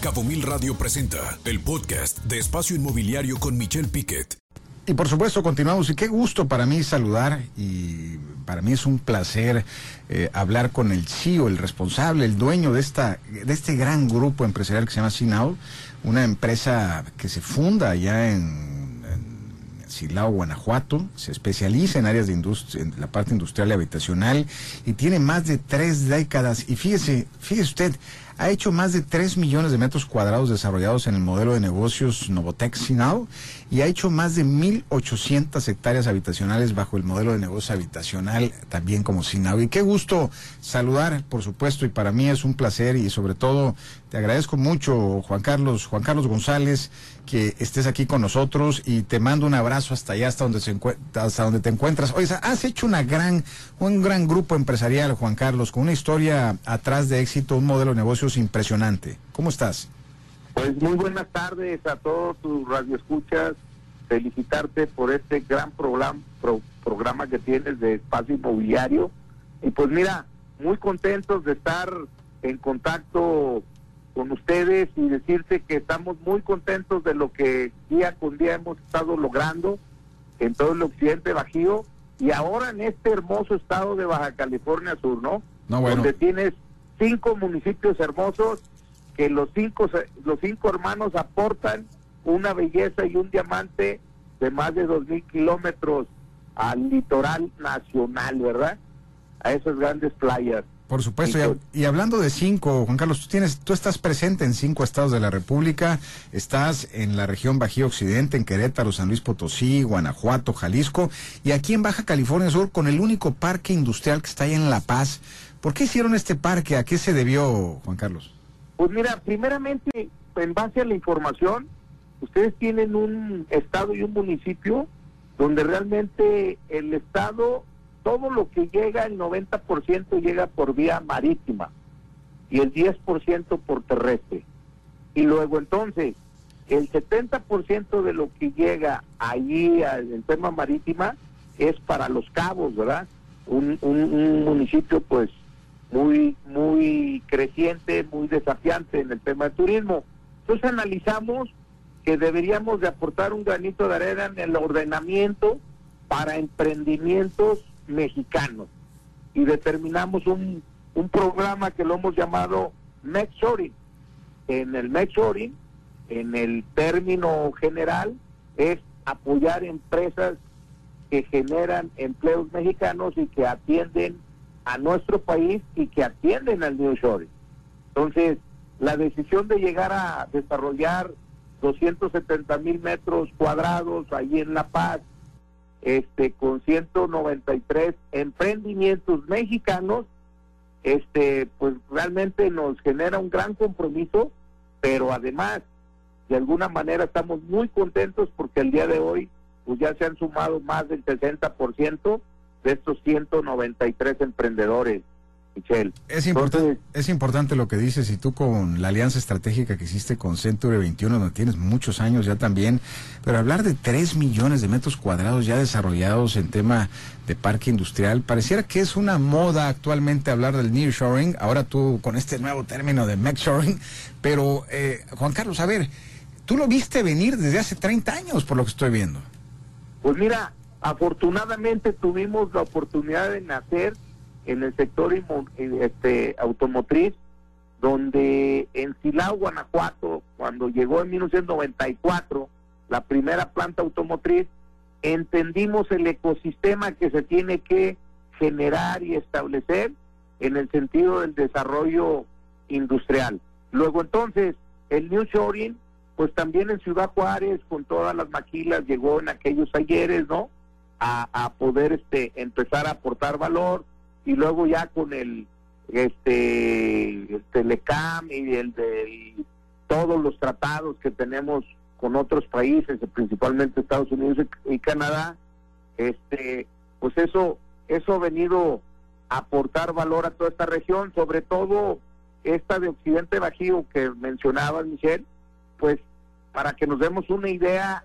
Cabo Mil Radio presenta el podcast de Espacio Inmobiliario con Michelle Piquet. Y por supuesto continuamos. Y qué gusto para mí saludar y para mí es un placer eh, hablar con el CEO, el responsable, el dueño de esta de este gran grupo empresarial que se llama Sinao, una empresa que se funda allá en, en Silao, Guanajuato, se especializa en áreas de industria, en la parte industrial y habitacional y tiene más de tres décadas. Y fíjese, fíjese usted, ha hecho más de 3 millones de metros cuadrados desarrollados en el modelo de negocios Novotec Sinao y ha hecho más de 1.800 hectáreas habitacionales bajo el modelo de negocio habitacional también como Sinao. Y qué gusto saludar, por supuesto, y para mí es un placer y sobre todo te agradezco mucho, Juan Carlos, Juan Carlos González, que estés aquí con nosotros y te mando un abrazo hasta allá, hasta donde, se hasta donde te encuentras. Oye, has hecho una gran, un gran grupo empresarial, Juan Carlos, con una historia atrás de éxito, un modelo de negocios impresionante. ¿Cómo estás? Pues muy buenas tardes a todos tus radioescuchas. Felicitarte por este gran programa, programa que tienes de espacio inmobiliario. Y pues mira, muy contentos de estar en contacto con ustedes y decirte que estamos muy contentos de lo que día con día hemos estado logrando en todo el occidente bajío y ahora en este hermoso estado de Baja California Sur, ¿no? No, bueno. Donde tienes cinco municipios hermosos que los cinco los cinco hermanos aportan una belleza y un diamante de más de dos mil kilómetros al litoral nacional, ¿verdad? A esas grandes playas. Por supuesto, y, y, hablando de cinco, Juan Carlos, tú tienes, tú estás presente en cinco estados de la República, estás en la región Bajío Occidente, en Querétaro, San Luis Potosí, Guanajuato, Jalisco, y aquí en Baja California Sur, con el único parque industrial que está ahí en La Paz. ¿Por qué hicieron este parque? ¿A qué se debió, Juan Carlos? Pues mira, primeramente, en base a la información, ustedes tienen un estado y un municipio donde realmente el estado todo lo que llega, el 90% llega por vía marítima y el 10% por terrestre. Y luego entonces, el 70% de lo que llega allí en tema marítima es para los cabos, ¿verdad? Un, un, municipio pues muy, muy creciente, muy desafiante en el tema de turismo. Entonces analizamos que deberíamos de aportar un granito de arena en el ordenamiento para emprendimientos mexicanos y determinamos un, un programa que lo hemos llamado Shoring En el Shoring en el término general, es apoyar empresas que generan empleos mexicanos y que atienden a nuestro país y que atienden al New Shoring. Entonces, la decisión de llegar a desarrollar 270 mil metros cuadrados ahí en La Paz, este con 193 emprendimientos mexicanos, este pues realmente nos genera un gran compromiso, pero además de alguna manera estamos muy contentos porque el día de hoy pues ya se han sumado más del 60% de estos 193 emprendedores. Es importante, es importante lo que dices y tú con la alianza estratégica que hiciste con Century 21, donde tienes muchos años ya también, pero hablar de 3 millones de metros cuadrados ya desarrollados en tema de parque industrial, pareciera que es una moda actualmente hablar del nearshoring, ahora tú con este nuevo término de shoring pero eh, Juan Carlos, a ver, tú lo viste venir desde hace 30 años por lo que estoy viendo. Pues mira, afortunadamente tuvimos la oportunidad de nacer en el sector este, automotriz, donde en Silao, Guanajuato, cuando llegó en 1994 la primera planta automotriz, entendimos el ecosistema que se tiene que generar y establecer en el sentido del desarrollo industrial. Luego entonces, el New Shoring, pues también en Ciudad Juárez, con todas las maquilas, llegó en aquellos ayeres, ¿no? A, poder este, empezar a aportar valor, y luego ya con el este Telecam y el de todos los tratados que tenemos con otros países, principalmente Estados Unidos y Canadá, este pues eso eso ha venido a aportar valor a toda esta región, sobre todo esta de Occidente Bajío que mencionaba Michelle, pues para que nos demos una idea,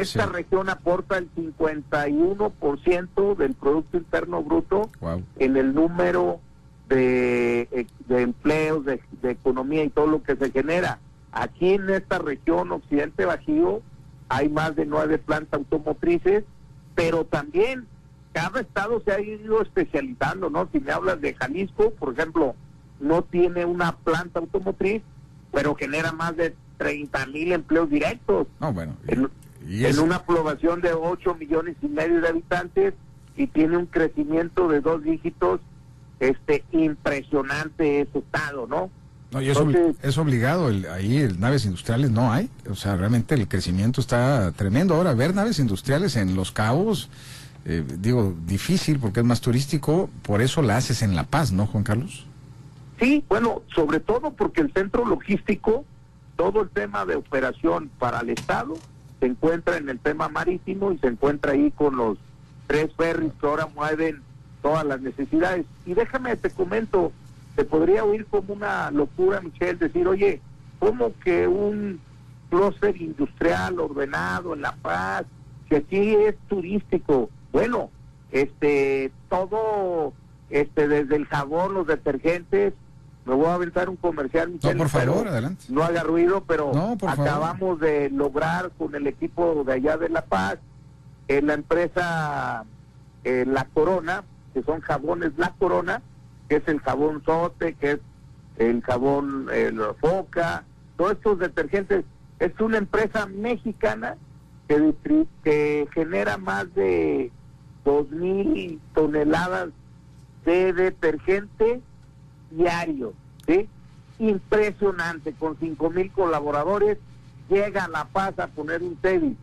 esta región aporta el 51% del Producto Interno Bruto en el número de, eh, de empleos, de, economía y todo lo que se genera. aquí en esta región occidente bajío hay más de nueve plantas automotrices, pero también cada estado se ha ido especializando, ¿no? Si me hablas de Jalisco, por ejemplo, no tiene una planta automotriz, pero genera más de 30 mil empleos directos. No, bueno. En, en una población de 8 millones y medio de habitantes y tiene un crecimiento de dos dígitos este impresionante ese estado, ¿no? No, y es, es obligado, el, ahí el, naves industriales no hay, o sea, realmente el crecimiento está tremendo. Ahora, ver naves industriales en Los Cabos, eh, digo, difícil porque es más turístico, por eso la haces en La Paz, ¿no, Juan Carlos? Sí, bueno, sobre todo porque el centro logístico, todo el tema de operación para el Estado, se encuentra en el tema marítimo y se encuentra ahí con los tres ferries que ahora mueven todas las necesidades. Y déjame, te comento, te podría oír como una locura, Michelle, decir, oye, ¿cómo que un clúster industrial ordenado en La Paz, que aquí es turístico? Bueno, este, todo, este, desde el jabón, los detergentes, me voy a aventar un comercial, Michelle, no, por favor, adelante. No haga ruido, pero acabamos de lograr con el equipo de allá de La Paz, en la empresa eh, La Corona, que son jabones La Corona, que es el jabón sote, que es el jabón el foca, todos estos detergentes. Es una empresa mexicana que, que genera más de dos mil toneladas de detergente diario, ¿sí? Impresionante, con cinco mil colaboradores, llega La Paz a poner un TEDI.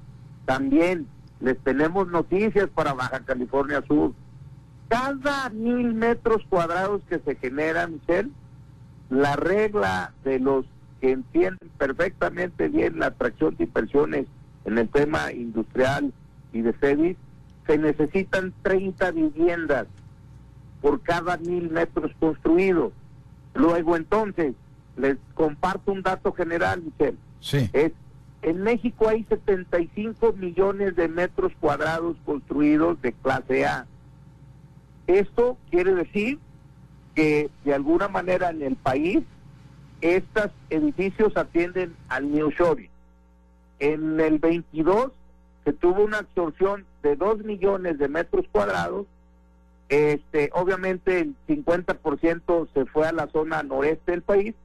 También les tenemos noticias para Baja California Sur cada mil metros cuadrados que se generan, Michelle, la regla de los que entienden perfectamente bien la atracción de inversiones en el tema industrial y de FEDIS, se necesitan 30 viviendas por cada mil metros construidos. Luego entonces, les comparto un dato general, Michelle. Sí. Es, en México hay 75 millones de metros cuadrados construidos de clase A esto quiere decir que de alguna manera en el país estos edificios atienden al New Shoring. En el 22 se tuvo una absorción de 2 millones de metros cuadrados. Este, obviamente el 50% se fue a la zona noreste del país,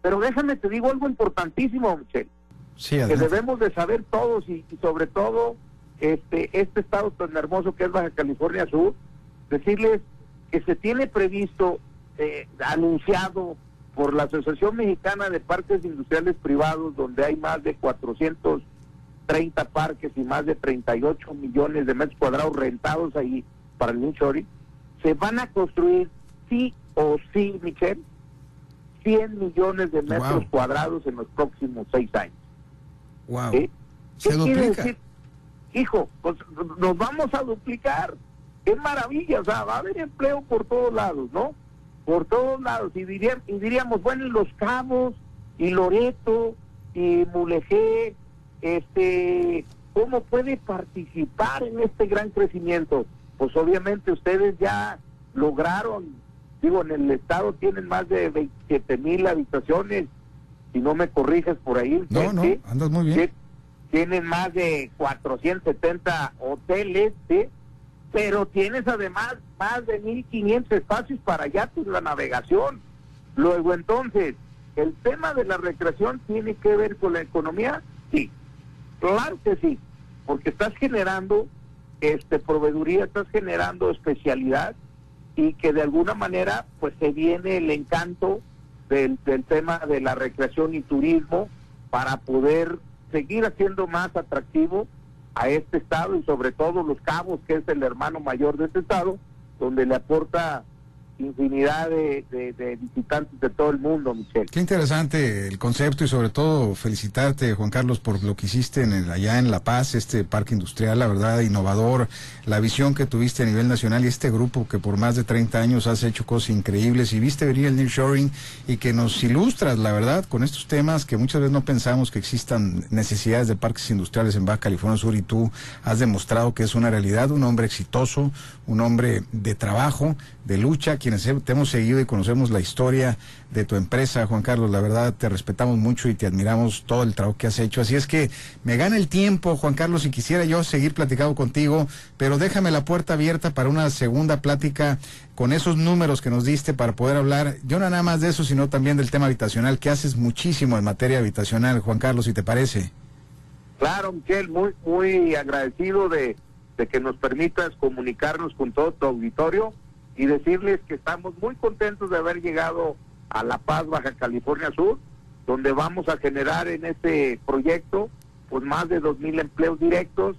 pero déjame te digo algo importantísimo, Michelle, que debemos de saber todos y, y, sobre todo este este estado tan hermoso que es Baja California Sur, decirles que se tiene previsto, eh, anunciado por la Asociación Mexicana de Parques Industriales Privados, donde hay más de 430 parques y más de 38 millones de metros cuadrados rentados ahí para el Nichori, se van a construir sí o sí, Michelle, 100 millones de metros cuadrados en los próximos seis años. Wow. ¿Eh? ¿Qué quiere decir? Hijo, pues nos vamos a duplicar qué maravilla, o sea, va a haber empleo por todos lados, ¿no? Por todos lados. Y, y diríamos, bueno, y Los Cabos, y Loreto, y Mulegé, este, ¿cómo puede participar en este gran crecimiento? Pues obviamente ustedes ya lograron, digo, en el estado tienen más de 27 mil habitaciones, si no me corriges por ahí. No, no, andas muy bien. Tienen más de 470 hoteles, ¿sí? pero tienes además más de 1.500 espacios para ya la navegación. Luego entonces, ¿el tema de la recreación tiene que ver con la economía? Sí, claro que sí, porque estás generando este proveeduría, estás generando especialidad y que de alguna manera pues se viene el encanto del, del tema de la recreación y turismo para poder seguir haciendo más atractivo a este estado y sobre todo los cabos, que es el hermano mayor de este estado, donde le aporta infinidad de, visitantes de todo el mundo, Michelle. Qué interesante el concepto y sobre todo felicitarte, Juan Carlos, por lo que hiciste en el, allá en La Paz, este parque industrial, la verdad, innovador, la visión que tuviste a nivel nacional y este grupo que por más de 30 años has hecho cosas increíbles y viste venir el nearshoring y que nos ilustras, la verdad, con estos temas que muchas veces no pensamos que existan necesidades de parques industriales en Baja California Sur y tú has demostrado que es una realidad, un hombre exitoso, un hombre de trabajo, de lucha, que te hemos seguido y conocemos la historia de tu empresa, Juan Carlos. La verdad, te respetamos mucho y te admiramos todo el trabajo que has hecho. Así es que me gana el tiempo, Juan Carlos, y quisiera yo seguir platicando contigo, pero déjame la puerta abierta para una segunda plática con esos números que nos diste para poder hablar, yo no nada más de eso, sino también del tema habitacional, que haces muchísimo en materia habitacional, Juan Carlos, si te parece. Claro, Michelle, muy, muy agradecido de de que nos permitas comunicarnos con todo tu auditorio y decirles que estamos muy contentos de haber llegado a La Paz, Baja California Sur, donde vamos a generar en este proyecto pues más de dos mil empleos directos,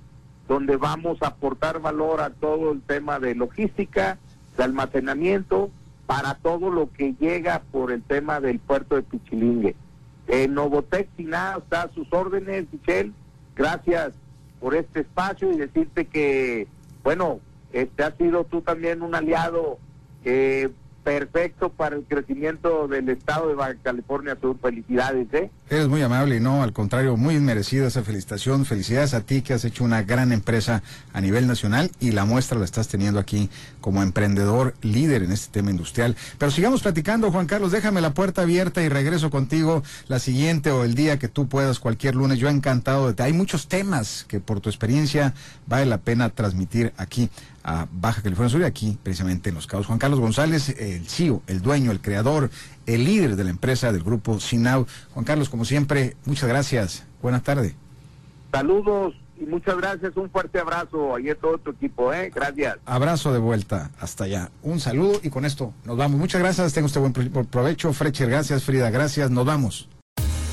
donde vamos a aportar valor a todo el tema de logística, de almacenamiento, para todo lo que llega por el tema del puerto de Pichilingue. En Novotec nada está a sus órdenes, Michelle. Gracias por este espacio y decirte que, bueno, este ha sido tú también un aliado eh, perfecto para el crecimiento del estado de Baja California Sur. Felicidades, ¿eh? Eres muy amable y no, al contrario, muy merecida esa felicitación. Felicidades a ti que has hecho una gran empresa a nivel nacional y la muestra la estás teniendo aquí como emprendedor líder en este tema industrial. Pero sigamos platicando, Juan Carlos, déjame la puerta abierta y regreso contigo la siguiente o el día que tú puedas, cualquier lunes. Yo encantado de Hay muchos temas que por tu experiencia vale la pena transmitir aquí a Baja California Sur y aquí precisamente en Los Cabos. Juan Carlos González, el CEO, el dueño, el creador, el líder de la empresa del grupo Sinau. Juan Carlos, como siempre, muchas gracias. Buenas tardes. Saludos y muchas gracias. Un fuerte abrazo ahí a todo tu equipo. ¿eh? Gracias. Abrazo de vuelta hasta allá. Un saludo y con esto nos vamos. Muchas gracias. Tengo usted buen provecho. Frecher, gracias. Frida, gracias. Nos vamos.